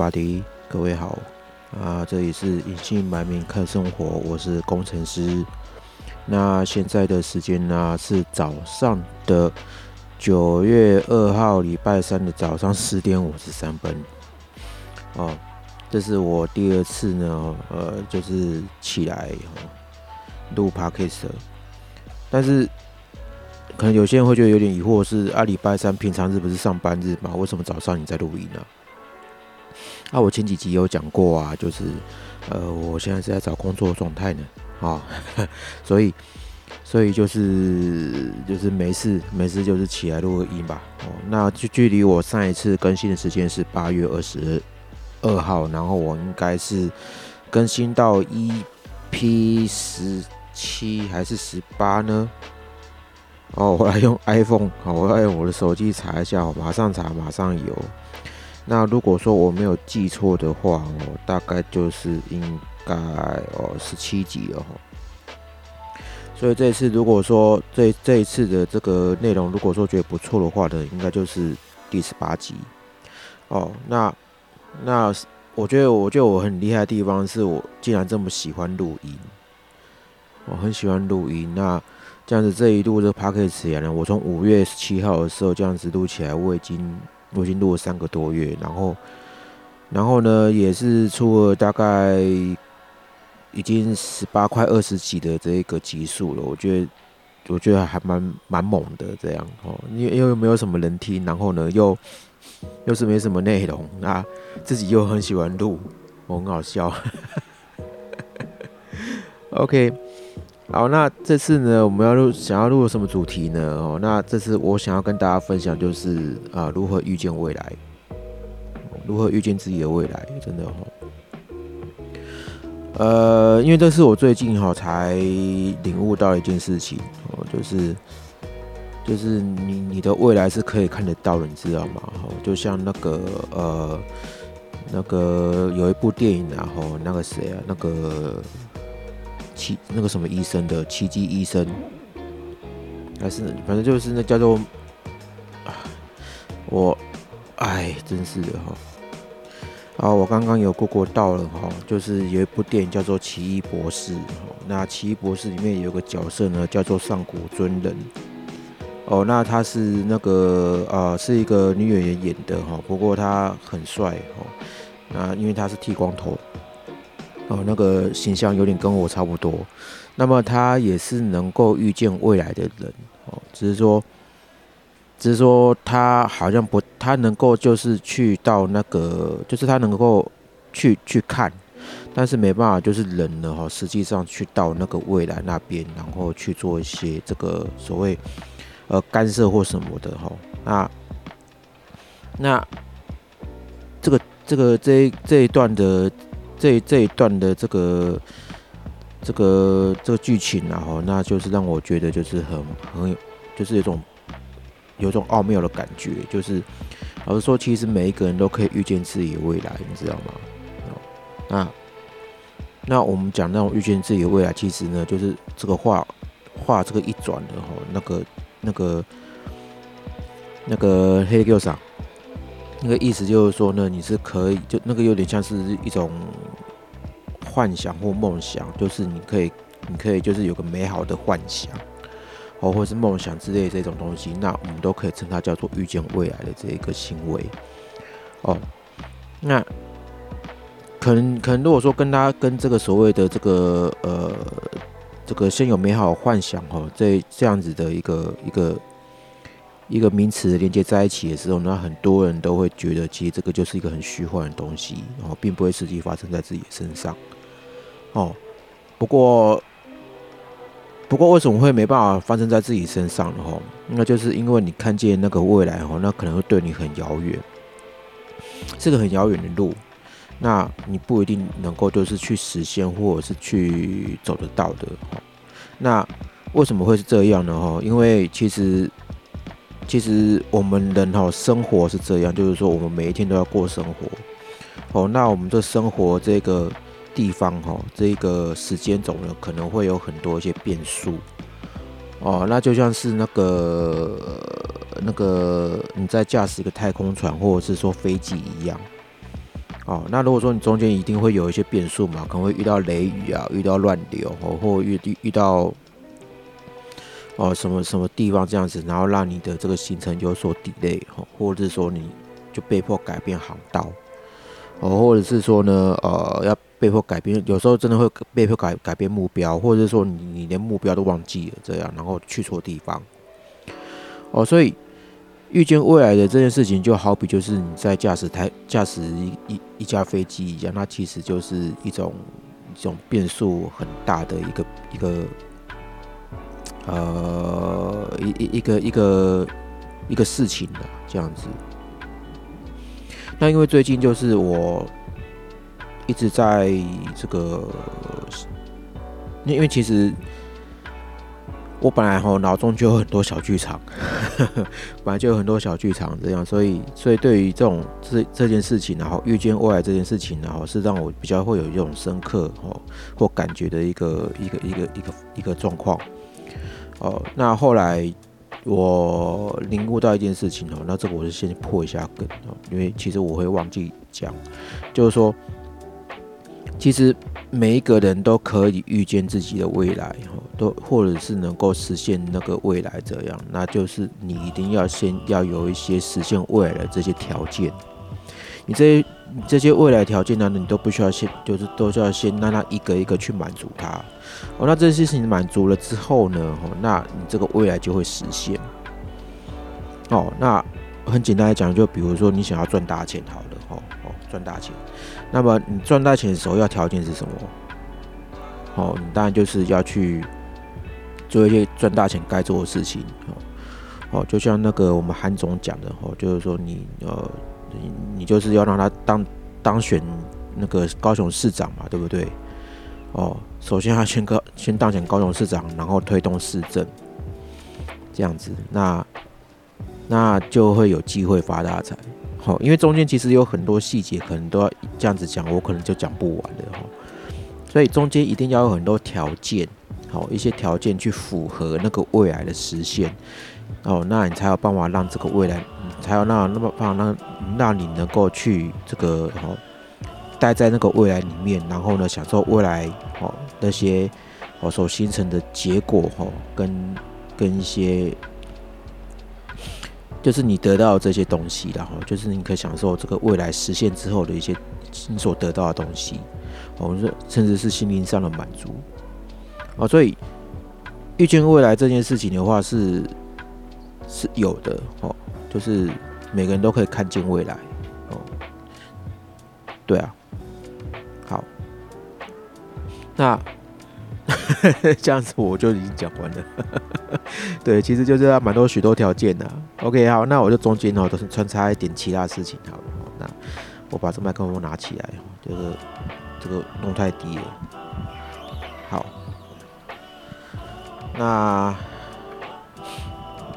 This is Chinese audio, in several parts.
嘿，Hello everybody，各位好啊！这里是隐姓埋名看生活，我是工程师。那现在的时间呢是早上的九月二号礼拜三的早上十点五十三分。哦，这是我第二次呢，呃，就是起来录 podcast，但是。可能有些人会觉得有点疑惑，是啊，礼拜三平常日不是上班日吗？为什么早上你在录音呢？那我前几集有讲过啊，就是呃，我现在是在找工作状态呢，啊，所以所以就是就是没事没事，就是起来录个音吧。哦，那就距离我上一次更新的时间是八月二十二号，然后我应该是更新到 EP 十七还是十八呢？哦，我来用 iPhone，好，我要用我的手机查一下，马上查，马上有。那如果说我没有记错的话，哦，大概就是应该哦十七集了哈。所以这次如果说这这一次的这个内容，如果说觉得不错的话呢，应该就是第十八集。哦，那那我觉得，我觉得我很厉害的地方是我竟然这么喜欢录音，我很喜欢录音。那这样子这一路这 p a c k a g e 呢，我从五月十七号的时候这样子录起来，我已经我已经录了三个多月，然后然后呢也是出了大概已经十八块二十几的这一个集数了，我觉得我觉得还蛮蛮猛的这样哦，因为因为没有什么人听，然后呢又又是没什么内容啊，自己又很喜欢录，我很好笑，OK。好，那这次呢，我们要录想要录什么主题呢？哦，那这次我想要跟大家分享就是啊，如何预见未来，如何预见自己的未来，真的哈。呃，因为这是我最近哈才领悟到一件事情哦，就是就是你你的未来是可以看得到的，你知道吗？哈，就像那个呃那个有一部电影，然后那个谁啊，那个。奇那个什么医生的奇迹医生，还是反正就是那叫做我，哎，真是的哈。啊，我刚刚有过过道了哈，就是有一部电影叫做《奇异博士》哈。那《奇异博士》里面有个角色呢，叫做上古尊人。哦，那他是那个啊，是一个女演员演的哈，不过他很帅哈。那因为他是剃光头。哦，那个形象有点跟我差不多，那么他也是能够预见未来的人哦，只是说，只是说他好像不，他能够就是去到那个，就是他能够去去看，但是没办法，就是人呢哈，实际上去到那个未来那边，然后去做一些这个所谓呃干涉或什么的哈，那那这个这个这这一段的。这这一段的这个这个这个剧情，然后那就是让我觉得就是很很有，就是有种有种奥妙的感觉。就是老实说，其实每一个人都可以预见自己的未来，你知道吗？那那我们讲那种预见自己的未来，其实呢，就是这个画画这个一转的哈，那个那个那个黑狗上。那个意思就是说呢，你是可以，就那个有点像是一种幻想或梦想，就是你可以，你可以就是有个美好的幻想，哦，或是梦想之类这种东西，那我们都可以称它叫做预见未来的这一个行为，哦，那可能可能如果说跟他跟这个所谓的这个呃这个先有美好幻想哦，这这样子的一个一个。一个名词连接在一起的时候，那很多人都会觉得，其实这个就是一个很虚幻的东西，然后并不会实际发生在自己的身上。哦，不过，不过为什么会没办法发生在自己身上呢？哈，那就是因为你看见那个未来，哈，那可能会对你很遥远，是个很遥远的路，那你不一定能够就是去实现或者是去走得到的。那为什么会是这样呢？哈，因为其实。其实我们人哈生活是这样，就是说我们每一天都要过生活，哦，那我们这生活这个地方哈，这个时间总呢可能会有很多一些变数，哦，那就像是那个那个你在驾驶一个太空船或者是说飞机一样。哦，那如果说你中间一定会有一些变数嘛，可能会遇到雷雨啊，遇到乱流，哦，或遇遇到哦什么什么地方这样子，然后让你的这个行程有所 delay，哦，或者是说你就被迫改变航道，哦，或者是说呢，呃，要被迫改变，有时候真的会被迫改改变目标，或者是说你你连目标都忘记了这样，然后去错地方，哦，所以。预见未来的这件事情，就好比就是你在驾驶台驾驶一一一架飞机一样，那其实就是一种一种变数很大的一个一个呃一一一个一个一个事情的这样子。那因为最近就是我一直在这个，因为其实。我本来哈脑中就有很多小剧场，本来就有很多小剧场这样，所以所以对于这种这这件事情，然后预见未来这件事情，然后是让我比较会有一种深刻哦或感觉的一个一个一个一个一个状况。哦，那后来我领悟到一件事情哦，那这个我是先破一下梗哦，因为其实我会忘记讲，就是说。其实每一个人都可以预见自己的未来，都或者是能够实现那个未来这样，那就是你一定要先要有一些实现未来的这些条件。你这些这些未来条件呢，你都不需要先，就是都需要先让他一个一个去满足他。哦，那这些事情满足了之后呢，哦，那你这个未来就会实现。哦，那很简单来讲，就比如说你想要赚大钱，好了，哦哦，赚大钱。那么你赚大钱的首要条件是什么？哦，你当然就是要去做一些赚大钱该做的事情。哦哦，就像那个我们韩总讲的，哦，就是说你呃，你你就是要让他当当选那个高雄市长嘛，对不对？哦，首先他先高先当选高雄市长，然后推动市政，这样子，那那就会有机会发大财。好，因为中间其实有很多细节，可能都要这样子讲，我可能就讲不完的哈。所以中间一定要有很多条件，好一些条件去符合那个未来的实现，哦，那你才有办法让这个未来，才有那那么办法让让你能够去这个哦，待在那个未来里面，然后呢，享受未来哦那些哦所形成的结果哦，跟跟一些。就是你得到这些东西，然后就是你可以享受这个未来实现之后的一些你所得到的东西，我们说甚至是心灵上的满足啊。所以预见未来这件事情的话是是有的哦，就是每个人都可以看见未来哦。对啊，那。这样子我就已经讲完了。对，其实就是要蛮多许多条件的。OK，好，那我就中间哦都是穿插一点其他事情好了。那我把这麦克风拿起来，就是这个弄太低了。好，那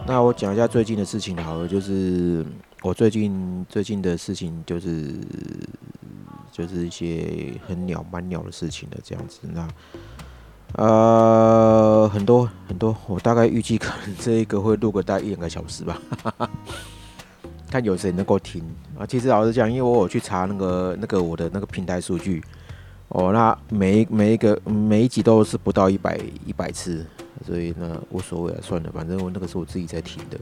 那我讲一下最近的事情好了，就是我最近最近的事情就是就是一些很鸟蛮鸟的事情的这样子。那呃，很多很多，我大概预计可能这一个会录个大概一两个小时吧，看有谁能够听啊。其实老实讲，因为我有去查那个那个我的那个平台数据，哦，那每一每一个每一集都是不到一百一百次，所以那无所谓了，算了，反正我那个是我自己在听的。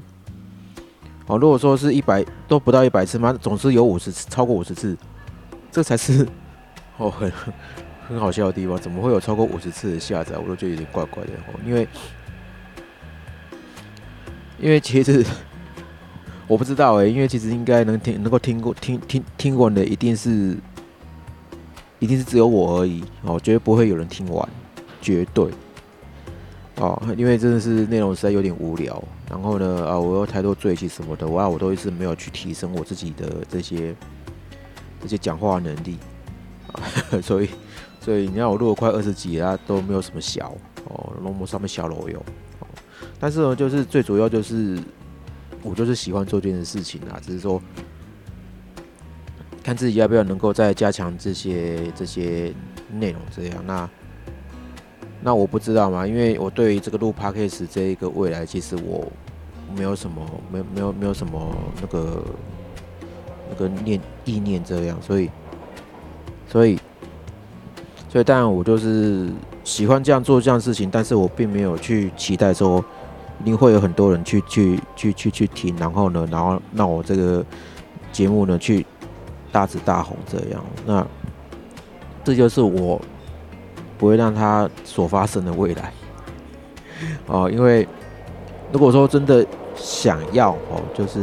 哦，如果说是一百都不到一百次嘛，总是有五十次，超过五十次，这才是 哦很。很好笑的地方，怎么会有超过五十次的下载？我都觉得有点怪怪的哦。因为，因为其实我不知道哎，因为其实应该能听、能够听过、听听听完的，一定是一定是只有我而已哦，绝对不会有人听完，绝对哦。因为真的是内容实在有点无聊，然后呢啊，我有太多罪气什么的，哇，我都一直没有去提升我自己的这些这些讲话能力 所以。所以你看我录了快二十集啊，都没有什么小哦，龙膜上面小楼有。但是呢，就是最主要就是我就是喜欢做这件事情啊，只是说看自己要不要能够再加强这些这些内容这样。那那我不知道嘛，因为我对于这个录 podcast 这一个未来，其实我没有什么，没有没有没有什么那个跟念意念这样，所以所以所以当然我就是喜欢这样做这样事情，但是我并没有去期待说一定会有很多人去去去去去听，然后呢，然后让我这个节目呢去大紫大红这样，那这就是我不会让它所发生的未来。哦，因为如果说真的想要哦，就是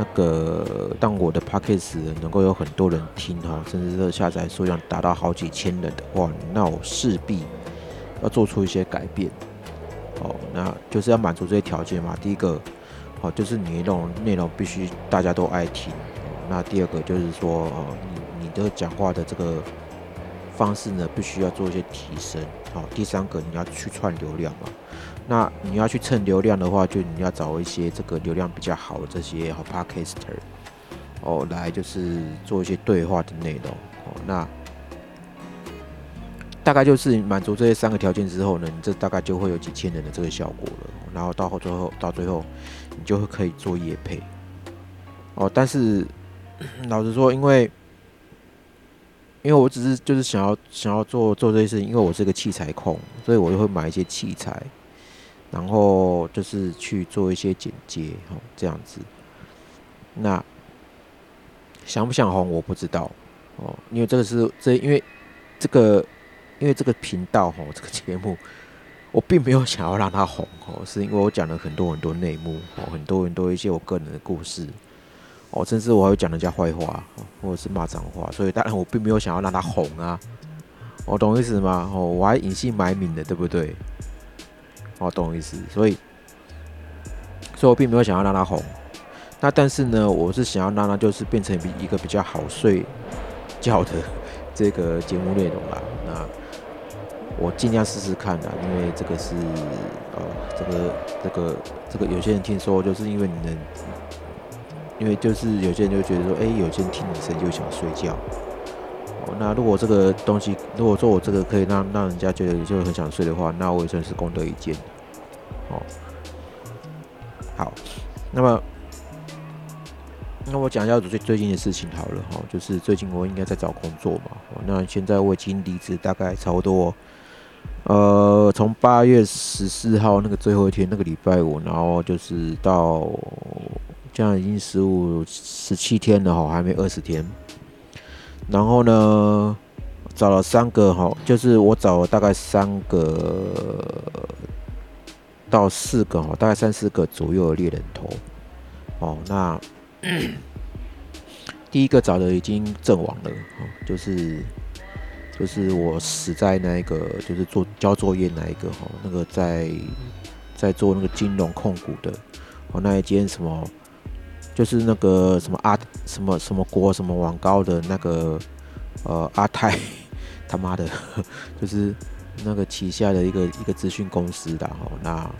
那个当我的 p a c k a g e 能够有很多人听哈，甚至是下载数量达到好几千人的话，那我势必要做出一些改变。哦，那就是要满足这些条件嘛。第一个，哦，就是你那种内容必须大家都爱听。那第二个就是说，哦，你你的讲话的这个方式呢，必须要做一些提升。好，第三个你要去串流量嘛？那你要去蹭流量的话，就你要找一些这个流量比较好的这些好 podcaster 哦，来就是做一些对话的内容哦。那大概就是满足这些三个条件之后呢，你这大概就会有几千人的这个效果了。然后到后最后到最后，你就会可以做夜配哦。但是老实说，因为因为我只是就是想要想要做做这些事情，因为我是个器材控，所以我就会买一些器材，然后就是去做一些剪接，哦，这样子。那想不想红我不知道哦，因为这个是这因为这个因为这个频道哦，这个节目 我并没有想要让它红哦，是因为我讲了很多很多内幕哦，很多很多一些我个人的故事。哦，甚至我还会讲人家坏话，或者是骂脏话，所以当然我并没有想要让他红啊，我懂意思吗？哦，我还隐姓埋名的，对不对？哦，懂我意思，所以，所以我并没有想要让他红。那但是呢，我是想要让他就是变成一个比较好睡觉的这个节目内容啦。那我尽量试试看啦，因为这个是呃，这个这个这个有些人听说就是因为你能。因为就是有些人就觉得说，哎，有些人听你声就想睡觉。哦，那如果这个东西，如果说我这个可以让让人家觉得就很想睡的话，那我也算是功德一件。哦，好，那么，那我讲一下最最近的事情好了哈，就是最近我应该在找工作嘛。那现在我已经离职，大概差不多，呃，从八月十四号那个最后一天那个礼拜五，然后就是到。这样已经十五、十七天了哈，还没二十天。然后呢，找了三个哈，就是我找了大概三个到四个哦，大概三四个左右的猎人头。哦，那第一个找的已经阵亡了，就是就是我死在那一个，就是做交作业那一个哈，那个在在做那个金融控股的哦，那一间什么。就是那个什么阿什么什么国什么网高的那个呃阿泰 他妈的，就是那个旗下的一个一个资讯公司的哈。那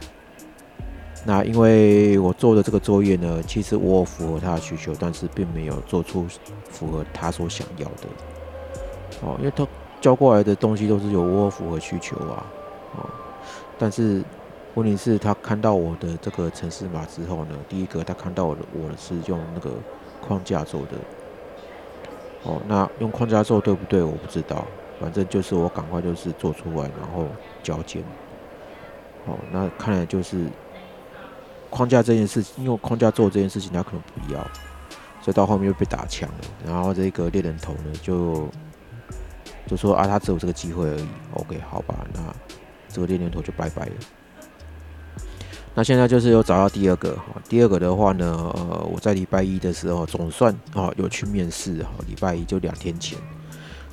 那因为我做的这个作业呢，其实我符合他的需求，但是并没有做出符合他所想要的哦，因为他交过来的东西都是有我符合需求啊，哦，但是。问题是，他看到我的这个城市码之后呢，第一个他看到我的我是用那个框架做的，哦，那用框架做对不对？我不知道，反正就是我赶快就是做出来，然后交件。哦，那看来就是框架这件事，因为框架做这件事情他可能不要，所以到后面又被打枪了。然后这个猎人头呢，就就说啊，他只有这个机会而已。OK，好吧，那这个猎人头就拜拜了。那现在就是又找到第二个，第二个的话呢，呃，我在礼拜一的时候总算啊有去面试哈，礼拜一就两天前，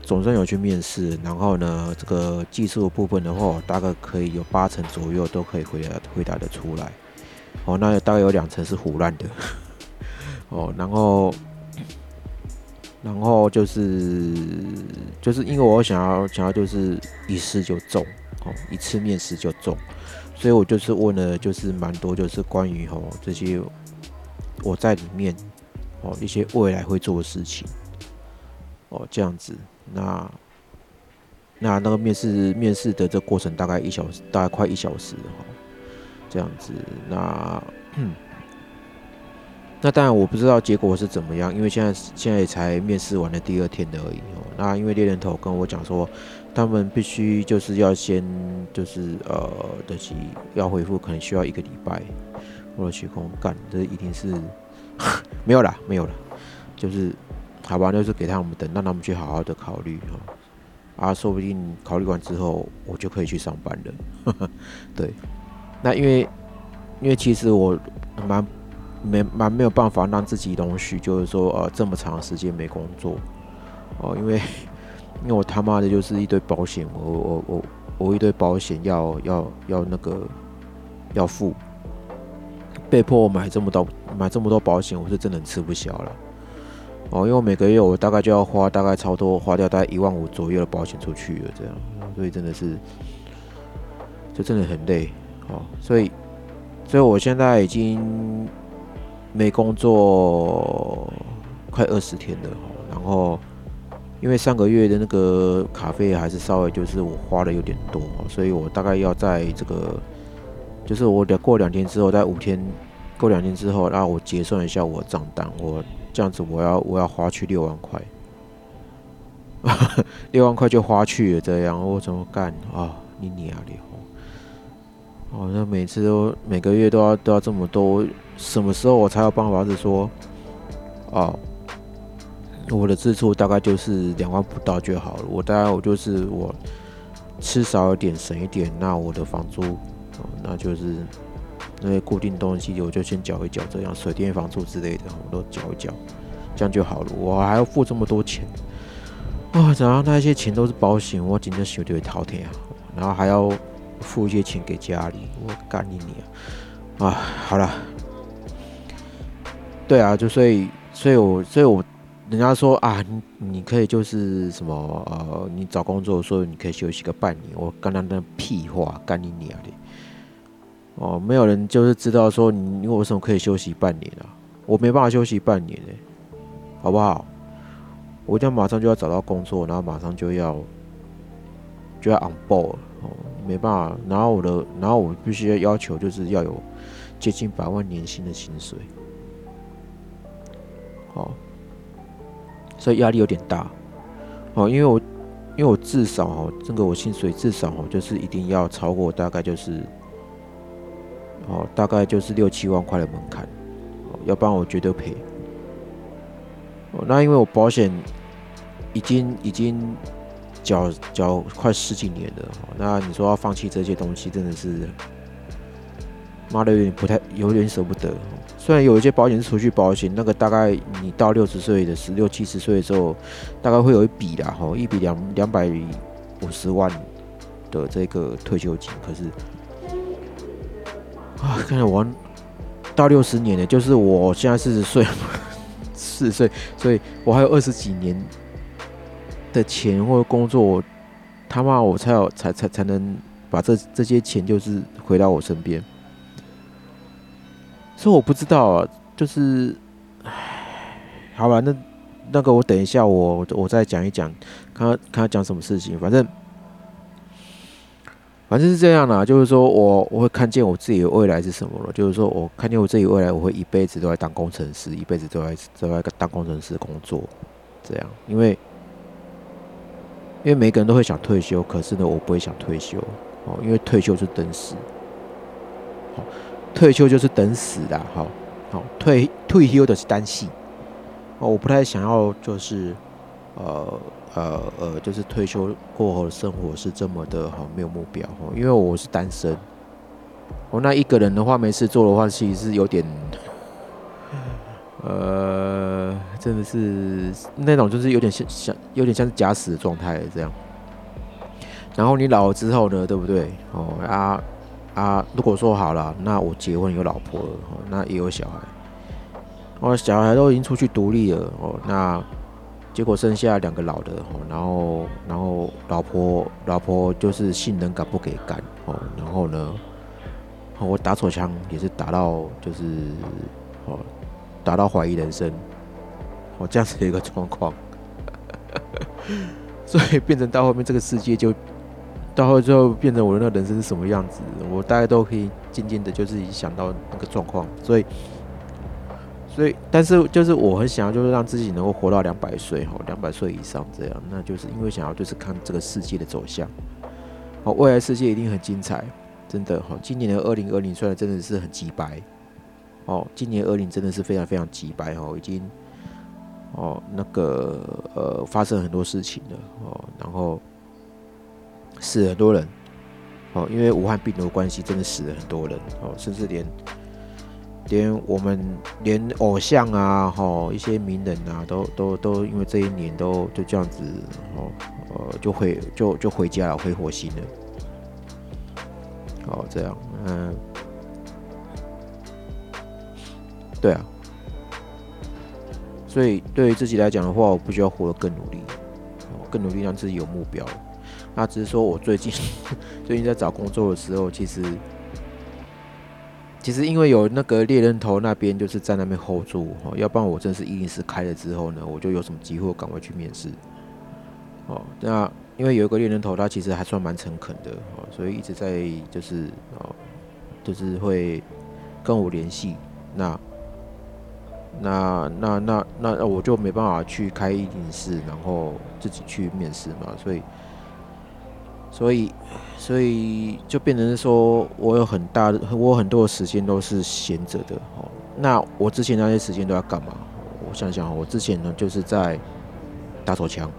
总算有去面试，然后呢，这个技术部分的话，大概可以有八成左右都可以回答回答的出来，哦，那大概有两成是胡乱的，哦，然后，然后就是就是因为我想要想要就是一试就中，哦，一次面试就中。所以我就是问了，就是蛮多，就是关于吼这些我在里面哦一些未来会做的事情哦这样子。那那那个面试面试的这过程大概一小时，大概快一小时哈。这样子。那 那当然我不知道结果是怎么样，因为现在现在才面试完了第二天的而已哦。那因为猎人头跟我讲说，他们必须就是要先就是呃的是要回复，可能需要一个礼拜。我的虚空干，这一定是 没有啦，没有了，就是好吧，就是给他们等，让他们去好好的考虑哈。啊，说不定考虑完之后，我就可以去上班了。对，那因为因为其实我蛮没蛮没有办法让自己容许，就是说呃这么长时间没工作哦，因为 因为我他妈的就是一堆保险，我我我我一堆保险要要要那个要付，被迫买这么多买这么多保险，我是真的吃不消了。哦，因为我每个月我大概就要花大概超多花掉大概一万五左右的保险出去了，这样，所以真的是，就真的很累，哦，所以，所以我现在已经没工作快二十天了，然后，因为上个月的那个卡费还是稍微就是我花的有点多，所以我大概要在这个，就是我两过两天之后，在五天过两天之后，然后我结算一下我账单，我。这样子，我要我要花去六万块，六万块就花去了。这样我怎么干啊？你你啊，你哦，那每次都每个月都要都要这么多，什么时候我才有办法是说，哦，我的支出大概就是两万不到就好了。我大概我就是我吃少一点，省一点，那我的房租，那就是。那些固定东西我就先缴一缴，这样水电房租之类的我都缴一缴，这样就好了。我还要付这么多钱啊！然后那些钱都是保险，我今天手就会滔天啊！然后还要付一些钱给家里，我干你你啊！啊，好了，对啊，就所以，所以我，所以我，人家说啊，你你可以就是什么呃，你找工作的时候你可以休息个半年，我刚刚那屁话，干你娘的！哦，没有人就是知道说你你为什么可以休息半年啊？我没办法休息半年哎，好不好？我一定要马上就要找到工作，然后马上就要就要 on board 哦，没办法。然后我的，然后我必须要要求就是要有接近百万年薪的薪水，哦，所以压力有点大哦，因为我因为我至少哦，这个我薪水至少哦，就是一定要超过大概就是。哦，大概就是六七万块的门槛，哦，要不然我绝对赔。哦，那因为我保险已经已经缴缴快十几年了，那你说要放弃这些东西，真的是妈的有点不太有点舍不得。虽然有一些保险是储蓄保险，那个大概你到六十岁的十六七十岁的时候，大概会有一笔的哈，一笔两两百五十万的这个退休金，可是。啊，看来我到六十年了，就是我现在四十岁，四十岁，所以我还有二十几年的钱或者工作，他妈我才有才才才能把这这些钱就是回到我身边。所以我不知道啊，就是，唉，好吧，那那个我等一下我我再讲一讲，看他看他讲什么事情，反正。反正是这样的，就是说我我会看见我自己的未来是什么了。就是说我看见我自己未来，我会一辈子都在当工程师，一辈子都在都在当工程师工作。这样，因为因为每个人都会想退休，可是呢，我不会想退休哦，因为退休是等死。好，退休就是等死的。好，好退退休的是单戏哦，我不太想要就是呃。呃呃，就是退休过后的生活是这么的好，没有目标哦。因为我是单身，我那一个人的话没事做的话，其实是有点，呃，真的是那种就是有点像像有点像是假死的状态这样。然后你老了之后呢，对不对？哦啊啊，如果说好了，那我结婚有老婆了，哦，那也有小孩，我小孩都已经出去独立了哦，那。结果剩下两个老的，然后然后老婆老婆就是性能感不给干哦，然后呢，我打手枪也是打到就是哦，打到怀疑人生，哦这样子的一个状况，所以变成到后面这个世界就到后最后变成我的那个人生是什么样子，我大概都可以渐渐的，就是想到那个状况，所以，所以，但是就是我很想要，就是让自己能够活到两百岁，哈，两百岁以上这样，那就是因为想要就是看这个世界的走向，好，未来世界一定很精彩，真的，哈，今年的二零二零虽然真的是很鸡白，哦，今年二零真的是非常非常鸡白，哦，已经，哦，那个呃，发生很多事情了，哦，然后。死很多人，哦，因为武汉病毒关系，真的死了很多人，哦，甚至连连我们连偶像啊，哈，一些名人啊，都都都因为这一年都就这样子，哦，呃，就回就就回家了，回火星了，哦，这样，嗯，对啊，所以对于自己来讲的话，我不需要活得更努力，更努力让自己有目标。那只是说，我最近 最近在找工作的时候，其实其实因为有那个猎人头那边就是在那边 hold 住哦，要不然我真是一零四开了之后呢，我就有什么机会赶快去面试哦。那因为有一个猎人头，他其实还算蛮诚恳的哦，所以一直在就是哦，就是会跟我联系。那那那那那我就没办法去开一零四，然后自己去面试嘛，所以。所以，所以就变成说，我有很大的，我很多的时间都是闲着的哦。那我之前那些时间都要干嘛？我想想，我之前呢就是在打手枪。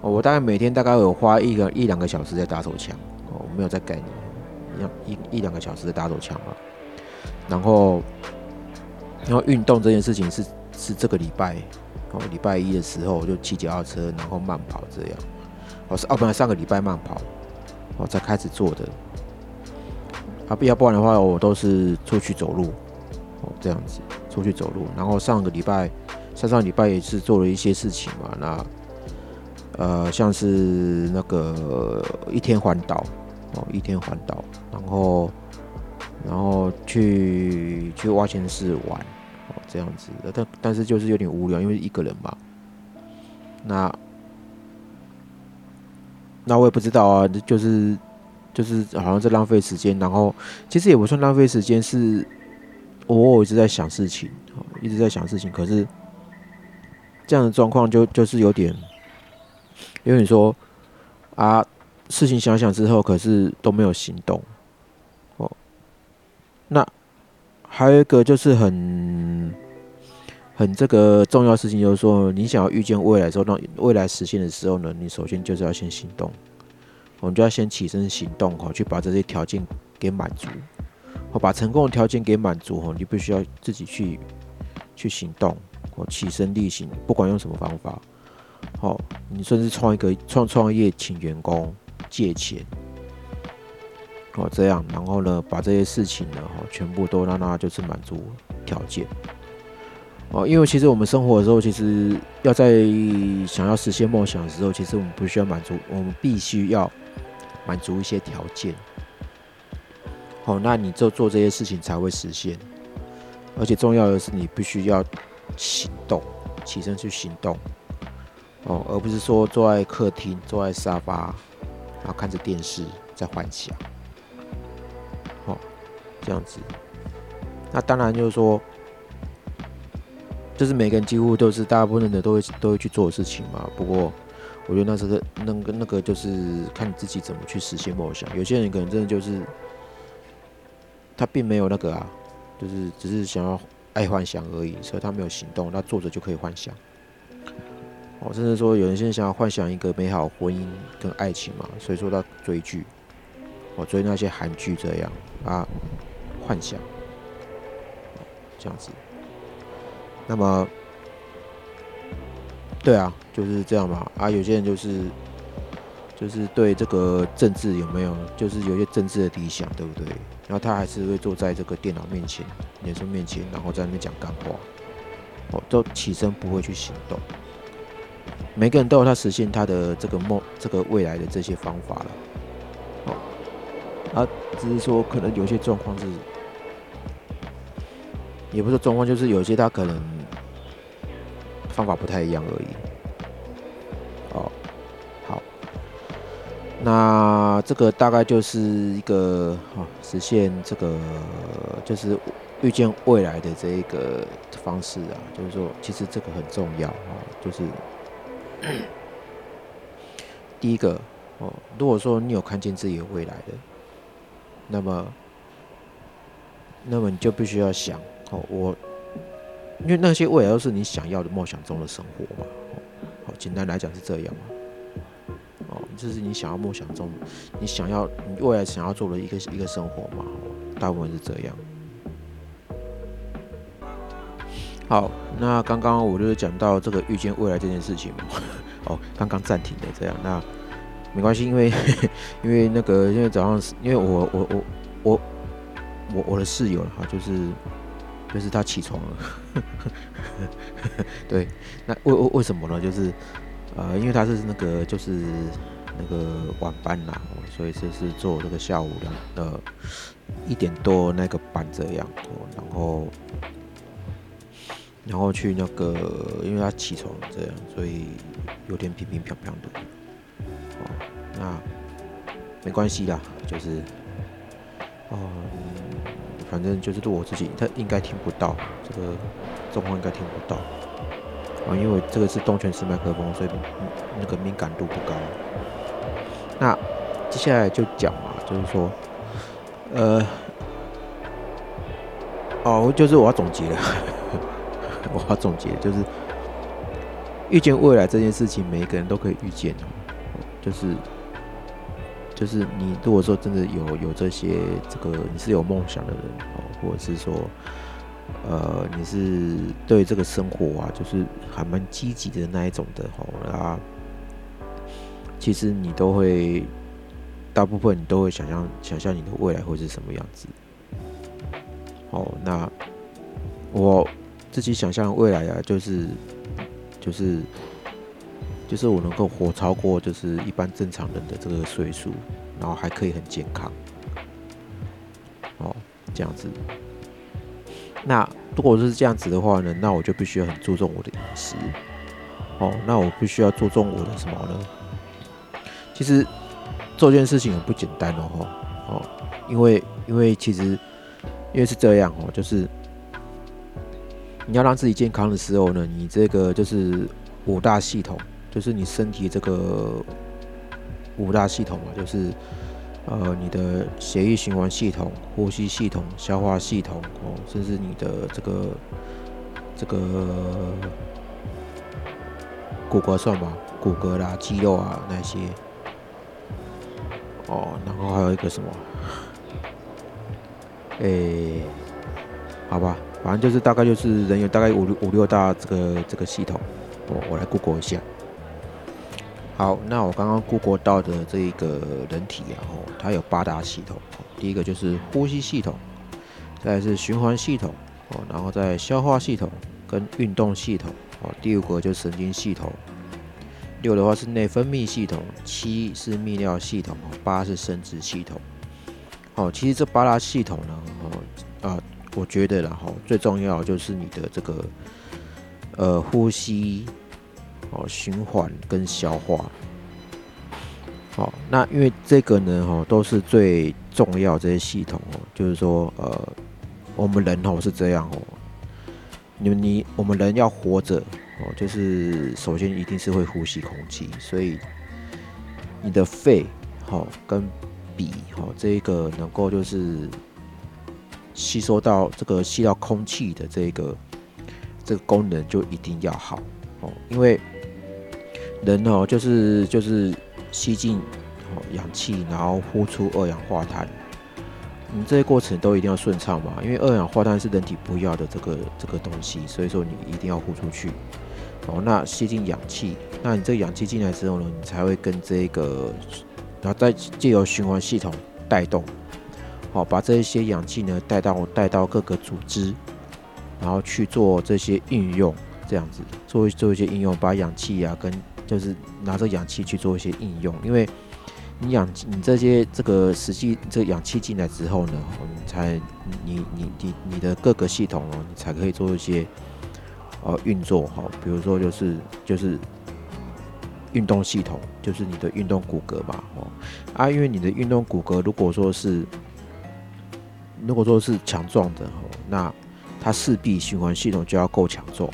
哦，我大概每天大概有花一个一两个小时在打手枪哦，我没有在概念，一一一两个小时在打手枪嘛。然后，然后运动这件事情是是这个礼拜哦，礼拜一的时候我就骑脚踏车，然后慢跑这样。我是哦，本来上个礼拜慢跑，我才开始做的。啊，不要不然的话，我都是出去走路，哦，这样子出去走路。然后上个礼拜、上上礼拜也是做了一些事情嘛。那呃，像是那个一天环岛，哦，一天环岛，然后然后去去挖泉市玩，哦，这样子。但但是就是有点无聊，因为一个人嘛。那那我也不知道啊，就是就是好像在浪费时间，然后其实也不算浪费时间，是我一直在想事情，一直在想事情，可是这样的状况就就是有点，有点说啊，事情想想之后，可是都没有行动，哦，那还有一个就是很。很这个重要事情就是说，你想要预见未来时候，让未来实现的时候呢，你首先就是要先行动，我们就要先起身行动哈，去把这些条件给满足，或把成功的条件给满足哈，你必须要自己去去行动，或起身力行，不管用什么方法，好，你甚至创一个创创业，请员工借钱，哦这样，然后呢，把这些事情呢哈，全部都让他就是满足条件。哦，因为其实我们生活的时候，其实要在想要实现梦想的时候，其实我们不需要满足，我们必须要满足一些条件。好，那你就做这些事情才会实现。而且重要的是，你必须要行动，起身去行动。哦，而不是说坐在客厅、坐在沙发，然后看着电视在幻想。哦，这样子。那当然就是说。就是每个人几乎都是大部分的都会都会去做的事情嘛。不过，我觉得那是个那个那个就是看你自己怎么去实现梦想。有些人可能真的就是他并没有那个啊，就是只是想要爱幻想而已，所以他没有行动。那坐着就可以幻想。哦，甚至说有人现在想要幻想一个美好婚姻跟爱情嘛，所以说他追剧，我追那些韩剧这样啊，幻想，这样子。那么，对啊，就是这样吧。啊，有些人就是，就是对这个政治有没有，就是有些政治的理想，对不对？然后他还是会坐在这个电脑面前、脸书面前，然后在那边讲干话，哦，都起身不会去行动。每个人都有他实现他的这个梦、这个未来的这些方法了。啊，只是说可能有些状况是，也不是状况，就是有些他可能。方法不太一样而已。哦，好，那这个大概就是一个哦，实现这个就是预见未来的这一个方式啊，就是说，其实这个很重要啊，就是第一个哦，如果说你有看见自己的未来的，那么，那么你就必须要想哦，我因为那些未来都是你想要的梦想中的生活嘛，好，简单来讲是这样嘛。哦这是你想要梦想中，你想要你未来想要做的一个一个生活嘛？大部分是这样。好，那刚刚我就是讲到这个预见未来这件事情嘛。哦，刚刚暂停的这样，那没关系，因为 因为那个因为早上因为我我我我我我的室友哈，就是就是他起床了。对，那为为为什么呢？就是呃，因为他是那个就是。那个晚班啦，所以这是做这个下午的呃一点多那个班这样，然后然后去那个，因为他起床这样，所以有点平平飘飘的，哦，那没关系啦，就是哦，反正就是对我自己，他应该听不到这个状况，应该听不到啊，因为这个是动圈式麦克风，所以那个敏感度不高。那接下来就讲嘛，就是说，呃，哦，就是我要总结了，我要总结，就是预见未来这件事情，每一个人都可以预见的，就是就是你如果说真的有有这些这个你是有梦想的人哦，或者是说呃你是对这个生活啊，就是还蛮积极的那一种的哦啊。其实你都会，大部分你都会想象想象你的未来会是什么样子。哦，那我自己想象未来啊，就是就是就是我能够活超过就是一般正常人的这个岁数，然后还可以很健康。哦，这样子。那如果是这样子的话呢，那我就必须要很注重我的饮食。哦，那我必须要注重我的什么呢？其实做件事情很不简单哦，哦，因为因为其实因为是这样哦，就是你要让自己健康的时候呢，你这个就是五大系统，就是你身体这个五大系统嘛，就是呃你的血液循环系统、呼吸系统、消化系统哦，甚至你的这个这个骨骼算吧，骨骼啦、肌肉啊那些。哦，然后还有一个什么？诶，好吧，反正就是大概就是人有大概五六五六大这个这个系统，我我来 Google 一下。好，那我刚刚 Google 到的这一个人体啊，哦，它有八大系统。第一个就是呼吸系统，再是循环系统，哦，然后再消化系统跟运动系统，哦，第五个就是神经系统。六的话是内分泌系统，七是泌尿系统，八是生殖系统。哦，其实这八大系统呢，哦，啊，我觉得然后最重要就是你的这个呃呼吸，哦，循环跟消化。好，那因为这个呢，哈，都是最重要这些系统哦，就是说，呃，我们人哦是这样哦，你你我们人要活着。哦，就是首先一定是会呼吸空气，所以你的肺，好跟鼻，好这一个能够就是吸收到这个吸到空气的这个这个功能就一定要好哦，因为人哦就是就是吸进氧气，然后呼出二氧化碳，你这些过程都一定要顺畅嘛，因为二氧化碳是人体不要的这个这个东西，所以说你一定要呼出去。哦，那吸进氧气，那你这个氧气进来之后呢，你才会跟这个，然后再借由循环系统带动，好，把这一些氧气呢带到带到各个组织，然后去做这些应用，这样子做做一些应用，把氧气啊跟就是拿着氧气去做一些应用，因为你氧你这些这个实际这氧气进来之后呢，你才你你你你的各个系统哦，你才可以做一些。呃，运作好，比如说就是就是运动系统，就是你的运动骨骼嘛，哦，啊，因为你的运动骨骼如果说是，如果说是强壮的，哦，那它势必循环系统就要够强壮。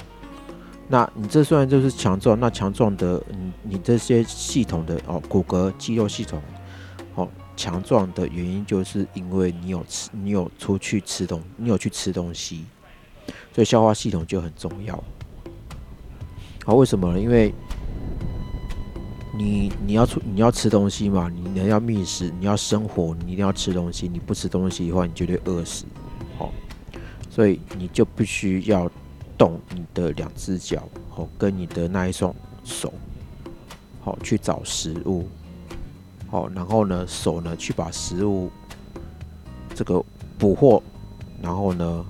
那你这虽然就是强壮，那强壮的，你你这些系统的哦，骨骼肌肉系统，哦，强壮的原因就是因为你有吃，你有出去吃东，你有去吃东西，所以消化系统就很重要。好，为什么呢？因为你你要出你要吃东西嘛，你要觅食，你要生活，你一定要吃东西。你不吃东西的话，你绝对饿死。好，所以你就必须要动你的两只脚，好，跟你的那一双手，好去找食物。好，然后呢，手呢去把食物这个捕获，然后呢，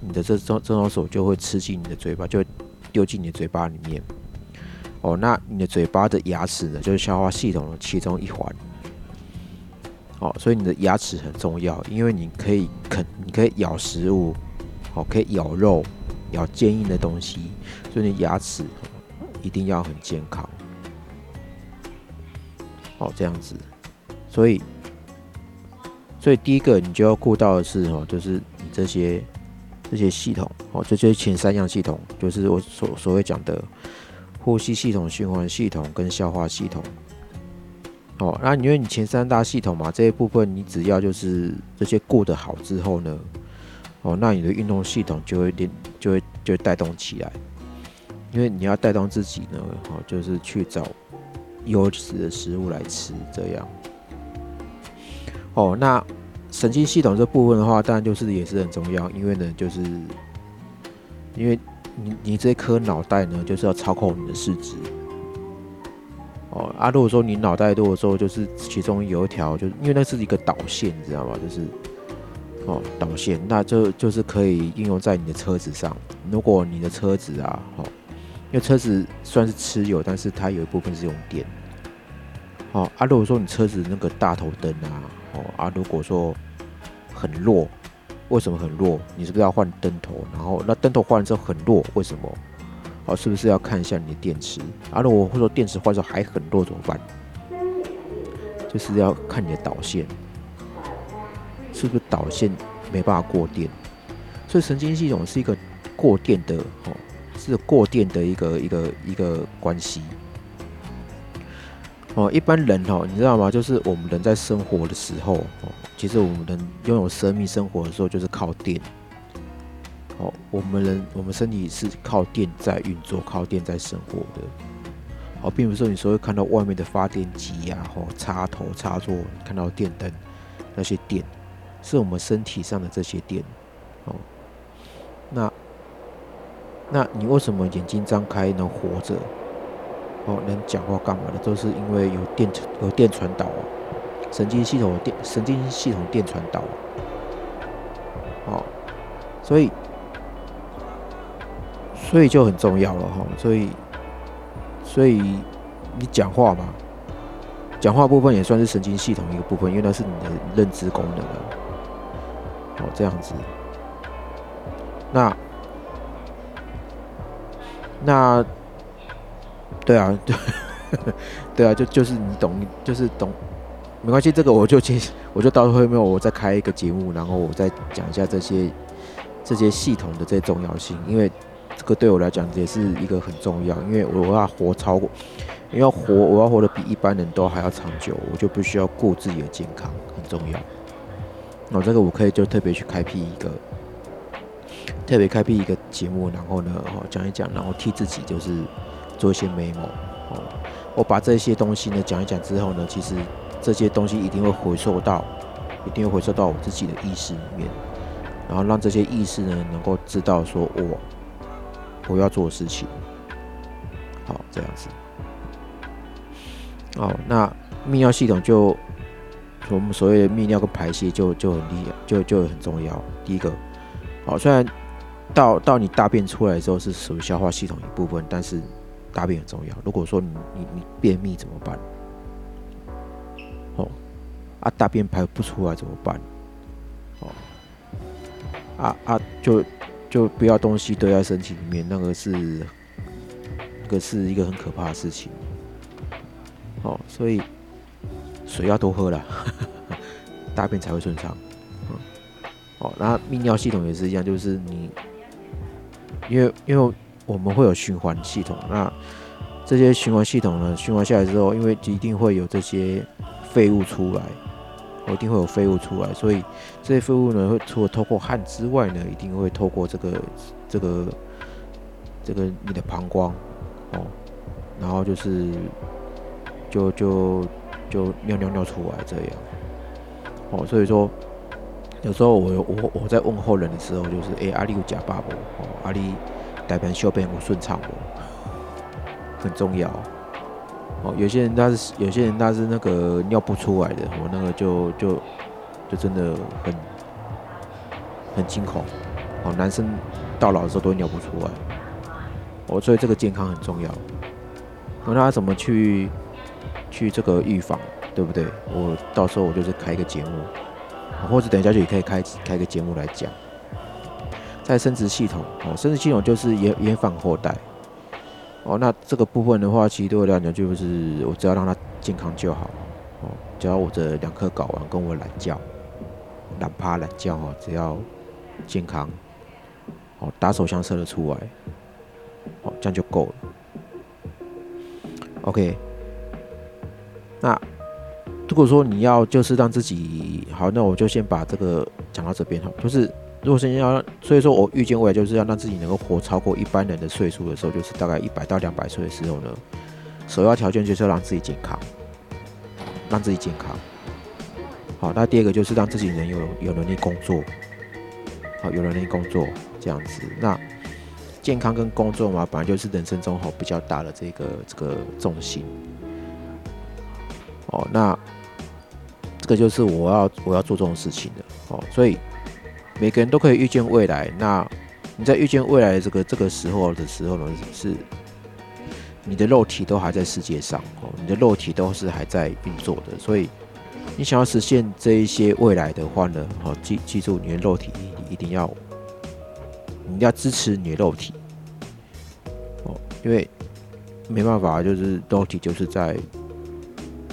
你的这双这双手就会吃进你的嘴巴，就丢进你的嘴巴里面。哦，那你的嘴巴的牙齿呢，就是消化系统的其中一环。哦，所以你的牙齿很重要，因为你可以啃，你可以咬食物，哦，可以咬肉，咬坚硬的东西，所以你牙齿一定要很健康。哦，这样子，所以，所以第一个你就要顾到的是哦，就是你这些这些系统，哦，这些前三样系统，就是我所所谓讲的。呼吸系统、循环系统跟消化系统，哦，那因为你前三大系统嘛，这一部分你只要就是这些过得好之后呢，哦，那你的运动系统就会连就会就会带动起来，因为你要带动自己呢，哦，就是去找优质的食物来吃，这样。哦，那神经系统这部分的话，当然就是也是很重要，因为呢，就是因为。你你这颗脑袋呢，就是要操控你的四肢。哦啊，如果说你脑袋如果说就是其中有一条，就是因为那是一个导线，你知道吗？就是哦导线，那就就是可以应用在你的车子上。如果你的车子啊，哦，因为车子算是持有，但是它有一部分是用电。哦啊，如果说你车子那个大头灯啊，哦啊，如果说很弱。为什么很弱？你是不是要换灯头？然后那灯头换了之后很弱，为什么？好，是不是要看一下你的电池？啊，如果或者说电池坏之后还很弱怎么办？就是要看你的导线，是不是导线没办法过电？所以神经系统是一个过电的，哦，是过电的一个一个一个关系。哦，一般人哦，你知道吗？就是我们人在生活的时候，哦，其实我们人拥有生命生活的时候，就是靠电。哦，我们人我们身体是靠电在运作，靠电在生活的。哦，并不是说你所谓看到外面的发电机呀，哦，插头插座，看到电灯那些电，是我们身体上的这些电。哦，那那你为什么眼睛张开能活着？哦，能讲话干嘛的，都是因为有电有电传导啊，神经系统电神经系统电传导。哦，所以所以就很重要了哈，所以所以你讲话嘛，讲话部分也算是神经系统一个部分，因为那是你的认知功能啊。哦，这样子，那那。对啊，对，对啊，就就是你懂，就是懂，没关系，这个我就接，我就到后面我再开一个节目，然后我再讲一下这些这些系统的这重要性，因为这个对我来讲也是一个很重要，因为我要活超过，因为活我要活得比一般人都还要长久，我就必须要顾自己的健康，很重要。那这个我可以就特别去开辟一个，特别开辟一个节目，然后呢，哦讲一讲，然后替自己就是。做一些 memo 哦，我把这些东西呢讲一讲之后呢，其实这些东西一定会回收到，一定会回收到我自己的意识里面，然后让这些意识呢能够知道说我我要做的事情，好这样子。哦，那泌尿系统就我们所谓的泌尿跟排泄就就很厉害，就就很重要。第一个，好，虽然到到你大便出来的时候是属于消化系统一部分，但是大便很重要。如果说你你你便秘怎么办？哦，啊，大便排不出来怎么办？哦，啊啊，就就不要东西堆在身体里面，那个是，那个是一个很可怕的事情。哦，所以水要多喝了，大便才会顺畅。哦，那泌尿系统也是一样，就是你，因为因为我们会有循环系统，那这些循环系统呢，循环下来之后，因为一定会有这些废物出来，一定会有废物出来，所以这些废物呢，会除了透过汗之外呢，一定会透过这个这个这个你的膀胱，哦，然后就是就就就尿尿尿出来这样，哦，所以说。有时候我我我在问候人的时候，就是哎，阿里有假爸不？哦，阿里代表小便不顺畅不？很重要。哦，有些人他是有些人他是那个尿不出来的，我那个就就就真的很很惊恐。哦，男生到老的时候都尿不出来。哦，所以这个健康很重要。那他怎么去去这个预防，对不对？我到时候我就是开一个节目。或者等一下就也可以开开个节目来讲，在生殖系统哦，生殖系统就是延延反后代哦。那这个部分的话，其实对我来讲就是我只要让它健康就好哦。只要我这两颗睾丸跟我懒觉、懒趴、懒觉哦，只要健康哦，打手枪射得出来哦，这样就够了。OK，那。如果说你要就是让自己好，那我就先把这个讲到这边哈。就是如果是要，所以说我预见未来就是要让自己能够活超过一般人的岁数的时候，就是大概一百到两百岁的时候呢，首要条件就是要让自己健康，让自己健康。好，那第二个就是让自己能有有能力工作，好，有能力工作这样子。那健康跟工作嘛，本来就是人生中好比较大的这个这个重心。哦，那。这个就是我要我要做这种事情的哦，所以每个人都可以预见未来。那你在预见未来这个这个时候的时候呢，是你的肉体都还在世界上哦，你的肉体都是还在运作的。所以你想要实现这一些未来的话呢，哦，记记住你的肉体一定要你要支持你的肉体哦，因为没办法，就是肉体就是在。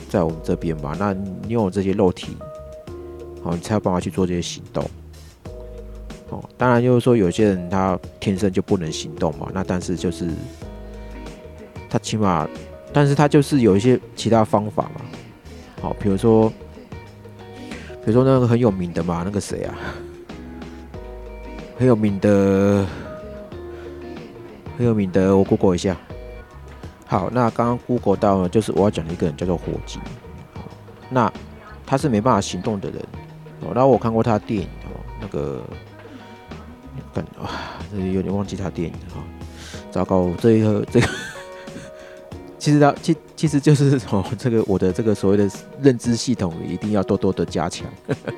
在我们这边嘛，那你有这些肉体，好，你才有办法去做这些行动。哦，当然就是说，有些人他天生就不能行动嘛，那但是就是他起码，但是他就是有一些其他方法嘛。好，比如说，比如说那个很有名的嘛，那个谁啊，很有名的，很有名的，我 Google 一下。好，那刚刚 Google 到呢，就是我要讲的一个人叫做火鸡，那他是没办法行动的人哦。然后我看过他的电影哦，那个感啊，有点忘记他电影了哈。糟糕，这一个 这个，其实他其其实就是哦，这个我的这个所谓的认知系统一定要多多的加强。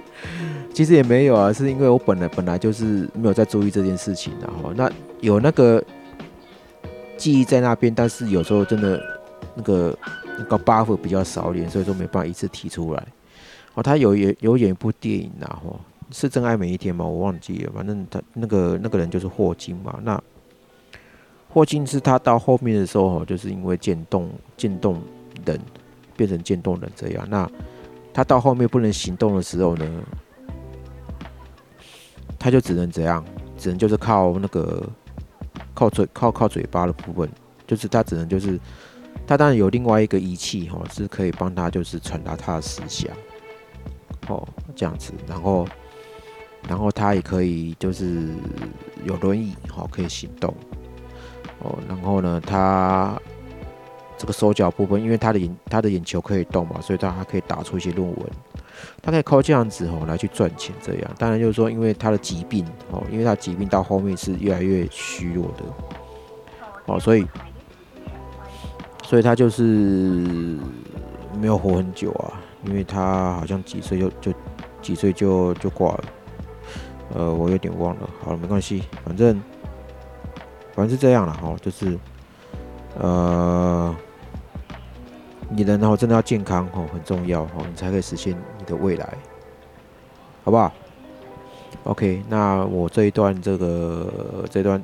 其实也没有啊，是因为我本来本来就是没有在注意这件事情，然后那有那个。记忆在那边，但是有时候真的那个那个 buff 比较少一点，所以说没办法一次提出来。哦，他有演有演一部电影啊，哦，是真爱每一天吗？我忘记了，反正他那个那个人就是霍金嘛。那霍金是他到后面的时候，就是因为渐冻渐冻人变成渐冻人这样。那他到后面不能行动的时候呢，他就只能怎样？只能就是靠那个。靠嘴靠靠嘴巴的部分，就是他只能就是他当然有另外一个仪器哈，是可以帮他就是传达他的思想，哦这样子，然后然后他也可以就是有轮椅哈，可以行动，哦然后呢他这个手脚部分，因为他的眼他的眼球可以动嘛，所以他还可以打出一些论文。他可以靠这样子哦来去赚钱，这样当然就是说，因为他的疾病哦，因为他疾病到后面是越来越虚弱的哦，所以所以他就是没有活很久啊，因为他好像几岁就就几岁就就挂了，呃，我有点忘了，好了，没关系，反正反正是这样了哈，就是呃。你人哦，真的要健康哦，很重要哦，你才可以实现你的未来，好不好？OK，那我这一段这个这段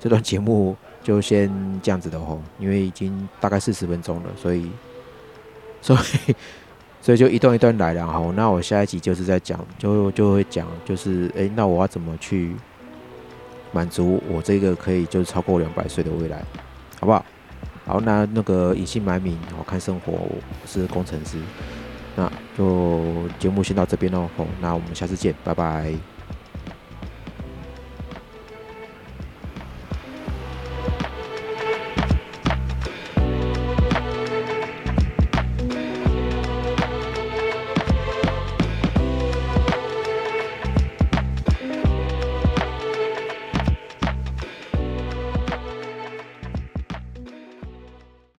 这段节目就先这样子的哦，因为已经大概四十分钟了，所以 所以所以就一段一段来，然后那我下一集就是在讲，就就会讲，就是诶，那我要怎么去满足我这个可以就是超过两百岁的未来，好不好？好，那那个隐姓埋名，我看生活，我是工程师，那就节目先到这边喽，那我们下次见，拜拜。